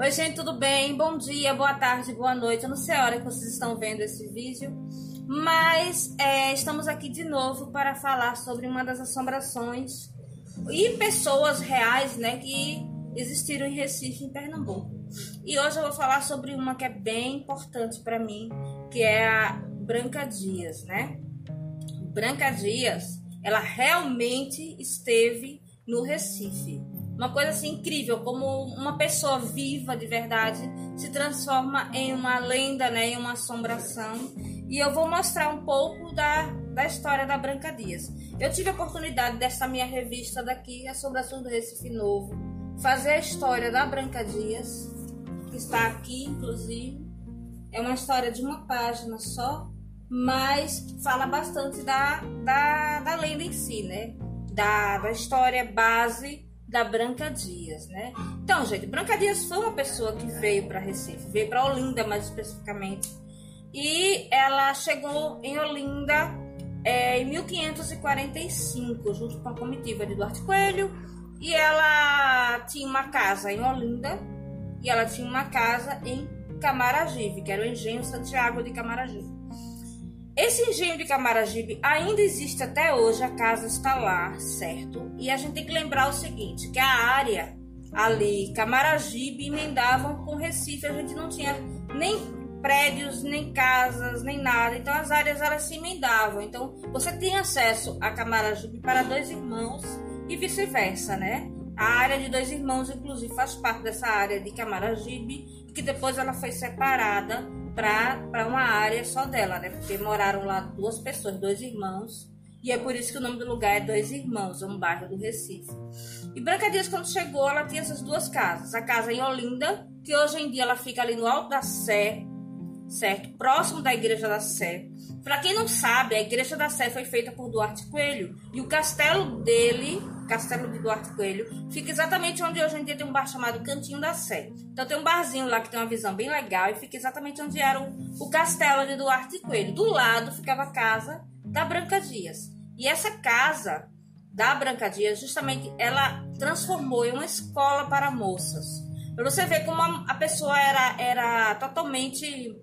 Oi, gente, tudo bem? Bom dia, boa tarde, boa noite. Eu não sei a hora que vocês estão vendo esse vídeo, mas é, estamos aqui de novo para falar sobre uma das assombrações e pessoas reais, né, que existiram em Recife, em Pernambuco. E hoje eu vou falar sobre uma que é bem importante para mim, que é a Branca Dias, né? Branca Dias, ela realmente esteve no Recife. Uma coisa assim incrível, como uma pessoa viva de verdade se transforma em uma lenda, né, em uma assombração. E eu vou mostrar um pouco da, da história da Branca Dias. Eu tive a oportunidade dessa minha revista daqui, Assombração do Recife Novo, fazer a história da Branca Dias, que está aqui, inclusive. É uma história de uma página só, mas fala bastante da, da, da lenda em si, né? Da, da história base da Branca Dias, né? Então, gente, Branca Dias foi uma pessoa que veio para Recife, veio para Olinda mais especificamente, e ela chegou em Olinda é, em 1545, junto com a comitiva de Duarte Coelho, e ela tinha uma casa em Olinda e ela tinha uma casa em Camaragibe, que era o engenho Santiago de Camaragibe. Esse engenho de Camaragibe ainda existe até hoje, a casa está lá, certo? E a gente tem que lembrar o seguinte, que a área ali, Camaragibe, emendavam com Recife, a gente não tinha nem prédios, nem casas, nem nada, então as áreas elas se emendavam. Então você tem acesso a Camaragibe para dois irmãos e vice-versa, né? A área de dois irmãos, inclusive, faz parte dessa área de Camaragibe, que depois ela foi separada para uma área só dela, né? Porque moraram lá duas pessoas, dois irmãos. E é por isso que o nome do lugar é Dois Irmãos, é um bairro do Recife. E Branca Dias, quando chegou, ela tinha essas duas casas. A casa em Olinda, que hoje em dia ela fica ali no Alto da Sé, certo? Próximo da Igreja da Sé. Para quem não sabe, a Igreja da Sé foi feita por Duarte Coelho. E o castelo dele Castelo de Duarte Coelho, fica exatamente onde hoje em dia tem um bar chamado Cantinho da Sé. Então tem um barzinho lá que tem uma visão bem legal e fica exatamente onde era o, o castelo de Duarte Coelho. Do lado ficava a casa da Branca Dias. E essa casa da Branca Dias, justamente, ela transformou em uma escola para moças. Para você ver como a, a pessoa era, era totalmente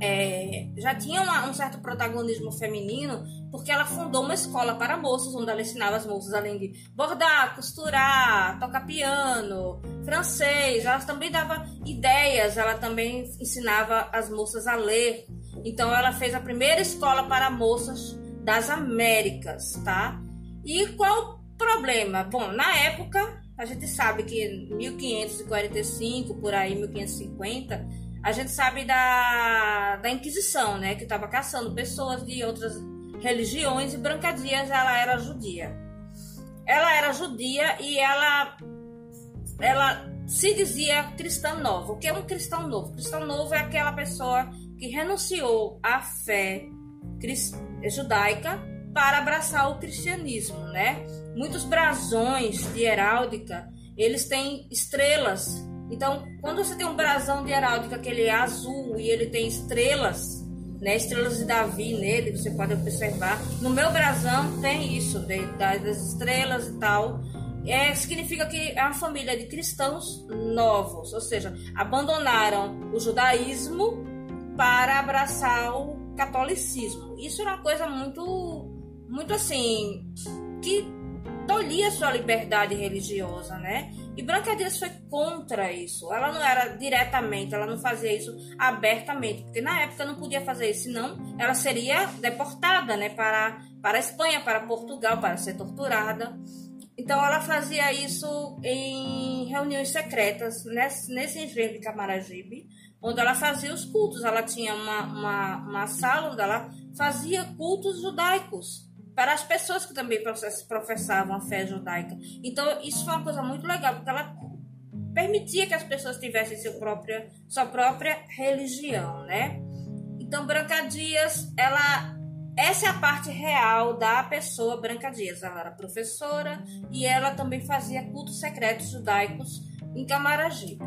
é, já tinha uma, um certo protagonismo feminino, porque ela fundou uma escola para moças, onde ela ensinava as moças, além de bordar, costurar, tocar piano, francês, ela também dava ideias, ela também ensinava as moças a ler. Então, ela fez a primeira escola para moças das Américas, tá? E qual o problema? Bom, na época, a gente sabe que 1545, por aí, 1550 a gente sabe da, da Inquisição, né? Que estava caçando pessoas de outras religiões e Branca Dias ela era judia. Ela era judia e ela ela se dizia cristã nova. O que é um cristão novo? Cristão novo é aquela pessoa que renunciou à fé judaica para abraçar o cristianismo, né? Muitos brasões de heráldica, eles têm estrelas então, quando você tem um brasão de heráldica que ele é azul e ele tem estrelas, né, estrelas de Davi nele, você pode observar. No meu brasão tem isso, de, das estrelas e tal. É, significa que é uma família de cristãos novos, ou seja, abandonaram o judaísmo para abraçar o catolicismo. Isso é uma coisa muito, muito assim, que tolhia sua liberdade religiosa, né? E Branca Dias foi contra isso. Ela não era diretamente, ela não fazia isso abertamente, porque na época não podia fazer isso, senão ela seria deportada, né, para para a Espanha, para Portugal, para ser torturada. Então ela fazia isso em reuniões secretas nesse, nesse engenho de Camaragibe, onde ela fazia os cultos. Ela tinha uma, uma, uma sala onde ela fazia cultos judaicos para as pessoas que também professavam a fé judaica. Então, isso foi uma coisa muito legal, porque ela permitia que as pessoas tivessem seu sua própria religião, né? Então, Branca Dias, ela essa é a parte real da pessoa Branca Dias. Ela era professora e ela também fazia cultos secretos judaicos em Camaragibe.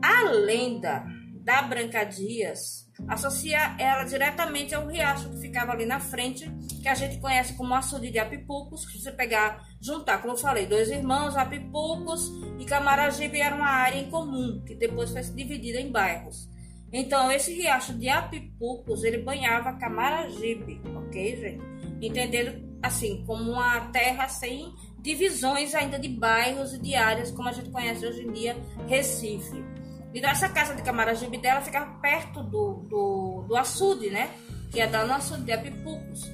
A lenda da Brancadias associa ela diretamente ao riacho que ficava ali na frente, que a gente conhece como açude de Apipucos. Se você pegar, juntar, como eu falei, dois irmãos, Apipucos e Camaragibe era uma área em comum, que depois foi dividida em bairros. Então, esse riacho de Apipucos, ele banhava Camaragibe, ok, gente? Entendendo assim, como uma terra sem divisões ainda de bairros e de áreas, como a gente conhece hoje em dia, Recife. Então, essa casa de Camaragibe dela ficava perto do, do, do açude, né? Que é da nossa de Apipucos.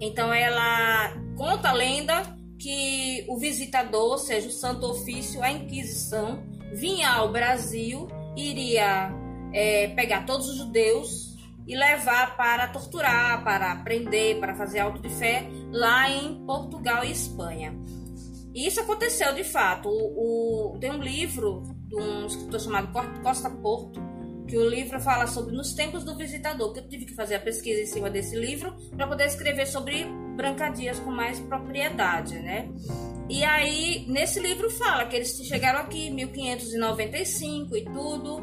Então, ela conta a lenda que o visitador, ou seja, o Santo Ofício, a Inquisição, vinha ao Brasil, iria é, pegar todos os judeus e levar para torturar, para prender, para fazer auto de fé lá em Portugal e Espanha. E isso aconteceu de fato. O, o, tem um livro de um escritor chamado Costa Porto, que o livro fala sobre nos tempos do visitador, que eu tive que fazer a pesquisa em cima desse livro para poder escrever sobre Brancadias com mais propriedade, né? E aí, nesse livro fala que eles chegaram aqui em 1595 e tudo.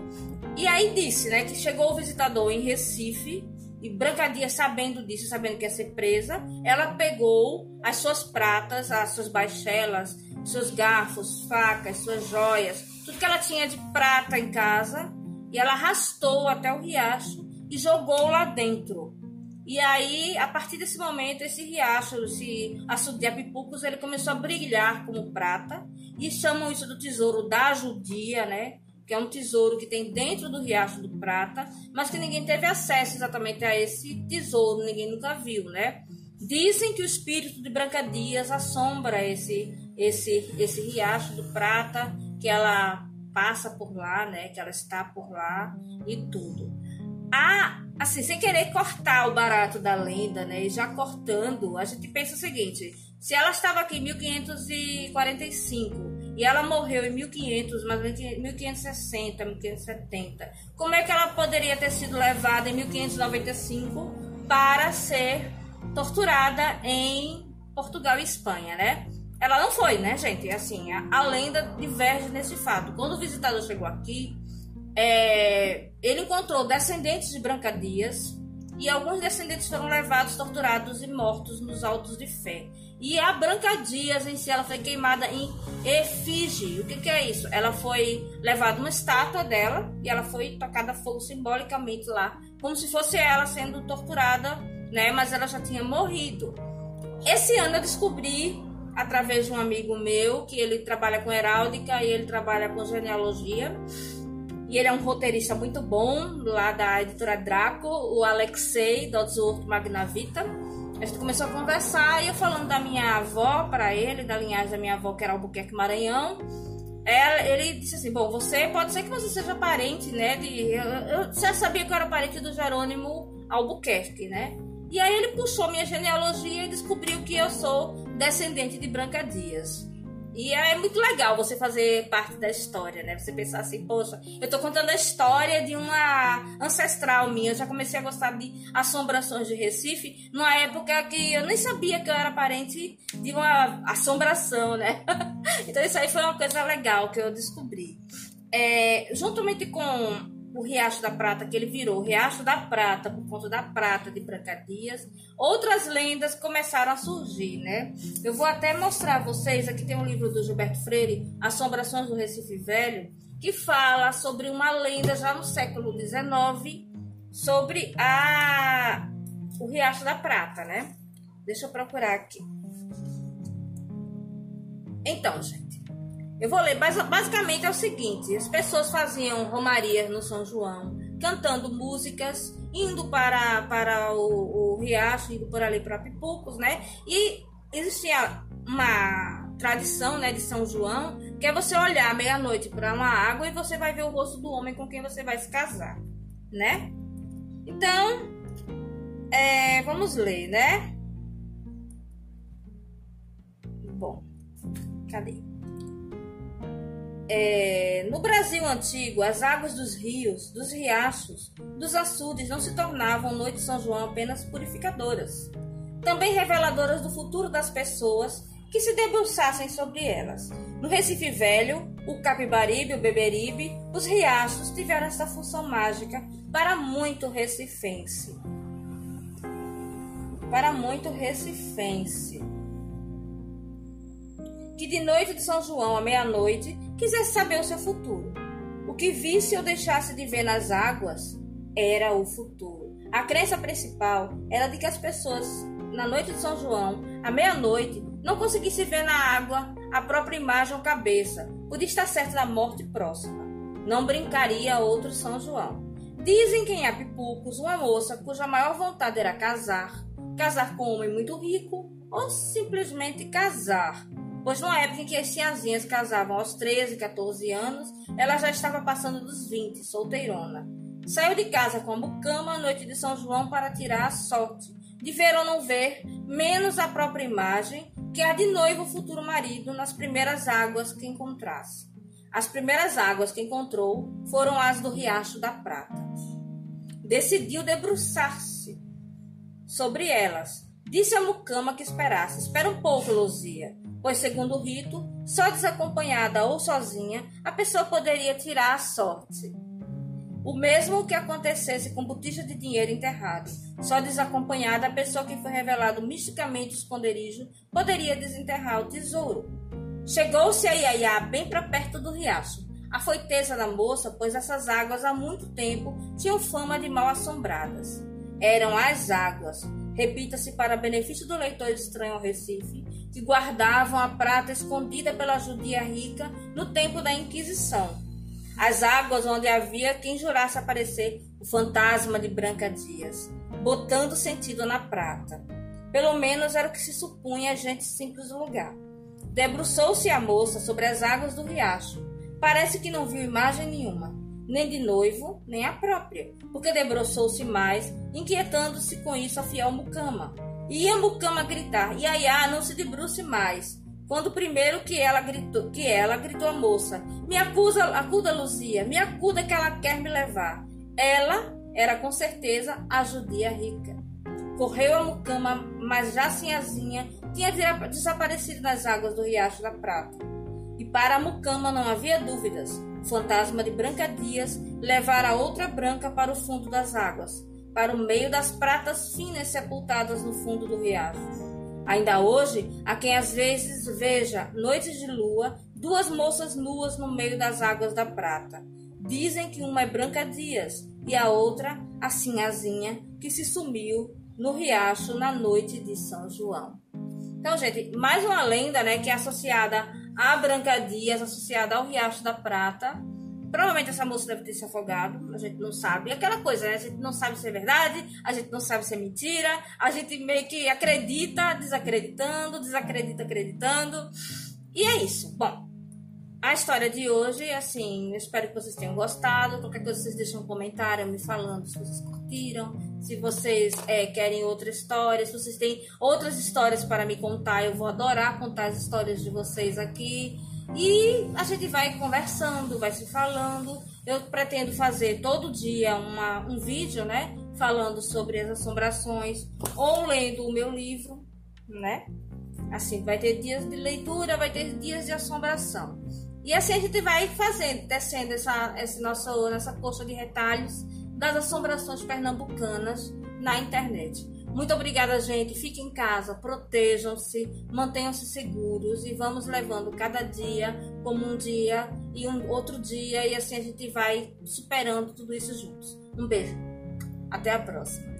E aí disse, né, que chegou o visitador em Recife e Brancadia, sabendo disso, sabendo que ia ser presa, ela pegou as suas pratas, as suas baixelas, seus garfos, facas, suas joias, tudo que ela tinha de prata em casa, e ela arrastou até o riacho e jogou lá dentro. E aí, a partir desse momento, esse riacho, esse açude de Apipucos, ele começou a brilhar como prata. E chamam isso do tesouro da judia, né? Que é um tesouro que tem dentro do riacho do Prata, mas que ninguém teve acesso exatamente a esse tesouro, ninguém nunca viu, né? Dizem que o espírito de Branca Dias assombra esse, esse, esse riacho do Prata, que ela passa por lá, né? Que ela está por lá e tudo. A assim, sem querer cortar o barato da lenda, né? E já cortando, a gente pensa o seguinte: se ela estava aqui em 1545 e ela morreu em 1500, mais ou menos 1560, 1570, como é que ela poderia ter sido levada em 1595 para ser torturada em Portugal e Espanha, né? Ela não foi, né, gente? Assim, a, a lenda diverge nesse fato. Quando o visitador chegou aqui, é, ele encontrou descendentes de Branca Dias e alguns descendentes foram levados, torturados e mortos nos altos de fé. E a Branca Dias em si, ela foi queimada em efígie. O que, que é isso? Ela foi levada uma estátua dela e ela foi tocada fogo simbolicamente lá, como se fosse ela sendo torturada, né? Mas ela já tinha morrido. Esse ano eu descobri através de um amigo meu que ele trabalha com heráldica e ele trabalha com genealogia e ele é um roteirista muito bom, lá da editora Draco, o Alexei Dodzurto Magnavita. A gente começou a conversar e eu falando da minha avó para ele, da linhagem da minha avó, que era Albuquerque Maranhão. ele disse assim: Bom, você pode ser que você seja parente, né? De, eu, eu já sabia que eu era parente do Jerônimo Albuquerque, né? E aí ele puxou minha genealogia e descobriu que eu sou descendente de Branca Dias. E é muito legal você fazer parte da história, né? Você pensar assim, poxa, eu tô contando a história de uma ancestral minha. Eu já comecei a gostar de assombrações de Recife numa época que eu nem sabia que eu era parente de uma assombração, né? então isso aí foi uma coisa legal que eu descobri. É, juntamente com o Riacho da Prata, que ele virou Riacho da Prata por conta da prata de Brancadias, outras lendas começaram a surgir, né? Eu vou até mostrar a vocês, aqui tem um livro do Gilberto Freire, Assombrações do Recife Velho, que fala sobre uma lenda já no século XIX sobre a o Riacho da Prata, né? Deixa eu procurar aqui. Então, gente, eu vou ler, basicamente é o seguinte: as pessoas faziam romaria no São João, cantando músicas, indo para, para o, o riacho, indo por ali para Pipucos, né? E existia uma tradição, né, de São João, que é você olhar meia-noite para uma água e você vai ver o rosto do homem com quem você vai se casar, né? Então, é, vamos ler, né? Bom, cadê? É, no Brasil antigo, as águas dos rios, dos riachos, dos açudes não se tornavam noite de São João apenas purificadoras, também reveladoras do futuro das pessoas que se debruçassem sobre elas. No Recife Velho, o Capibaribe, o Beberibe, os riachos tiveram essa função mágica para muito recifense. Para muito recifense. Que de noite de São João à meia-noite quisesse saber o seu futuro. O que visse ou deixasse de ver nas águas era o futuro. A crença principal era de que as pessoas, na noite de São João, à meia-noite, não conseguissem ver na água a própria imagem ou cabeça, podia estar certo da morte próxima. Não brincaria outro São João. Dizem que em Apipucos, uma moça cuja maior vontade era casar, casar com um homem muito rico ou simplesmente casar. Pois numa época em que as tiazinhas casavam aos 13, 14 anos, ela já estava passando dos 20, solteirona. Saiu de casa com a mucama à noite de São João para tirar a sorte de ver ou não ver, menos a própria imagem, que a de noivo futuro marido nas primeiras águas que encontrasse. As primeiras águas que encontrou foram as do Riacho da Prata. Decidiu debruçar-se sobre elas. Disse a mucama que esperasse. Espera um pouco, Luzia, pois, segundo o rito, só desacompanhada ou sozinha, a pessoa poderia tirar a sorte. O mesmo que acontecesse com botija de dinheiro enterrado. Só desacompanhada, a pessoa que foi revelado misticamente o esconderijo poderia desenterrar o tesouro. Chegou-se a Iaiá bem para perto do riacho. A foiteza da moça, pois essas águas há muito tempo tinham fama de mal assombradas. Eram as águas, repita-se para benefício do leitor estranho ao Recife, que guardavam a prata escondida pela judia rica no tempo da Inquisição as águas onde havia quem jurasse aparecer o fantasma de Branca Dias, botando sentido na prata. Pelo menos era o que se supunha a gente simples do lugar. Debruçou-se a moça sobre as águas do riacho. Parece que não viu imagem nenhuma, nem de noivo, nem a própria, porque debruçou-se mais, inquietando-se com isso a fiel mucama. Ia a mucama gritar: Iaiá, não se debruce mais. Quando primeiro que ela gritou, que ela gritou a moça: "Me acusa, acuda Luzia, me acuda que ela quer me levar". Ela era com certeza a judia rica. Correu a mucama, mas já sinhazinha tinha desaparecido nas águas do Riacho da Prata. E para a mucama não havia dúvidas. O fantasma de Branca Dias levara outra branca para o fundo das águas, para o meio das pratas finas sepultadas no fundo do riacho. Ainda hoje, há quem às vezes veja noites de lua duas moças nuas no meio das águas da prata. Dizem que uma é Branca Dias e a outra a Sinhazinha, que se sumiu no riacho na noite de São João. Então, gente, mais uma lenda, né, que é associada a Branca Dias, associada ao Riacho da Prata, Provavelmente essa moça deve ter se afogado, a gente não sabe. Aquela coisa, né? A gente não sabe se é verdade, a gente não sabe se é mentira, a gente meio que acredita desacreditando, desacredita acreditando. E é isso. Bom, a história de hoje, assim, eu espero que vocês tenham gostado. Qualquer coisa vocês deixem um comentário me falando se vocês curtiram, se vocês é, querem outra história, se vocês têm outras histórias para me contar. Eu vou adorar contar as histórias de vocês aqui. E a gente vai conversando, vai se falando. Eu pretendo fazer todo dia uma, um vídeo, né? Falando sobre as assombrações, ou lendo o meu livro, né? Assim, vai ter dias de leitura, vai ter dias de assombração. E assim a gente vai fazendo, descendo essa, essa nossa, nossa coxa de retalhos das assombrações pernambucanas na internet. Muito obrigada, gente. Fiquem em casa, protejam-se, mantenham-se seguros e vamos levando cada dia como um dia e um outro dia e assim a gente vai superando tudo isso juntos. Um beijo. Até a próxima.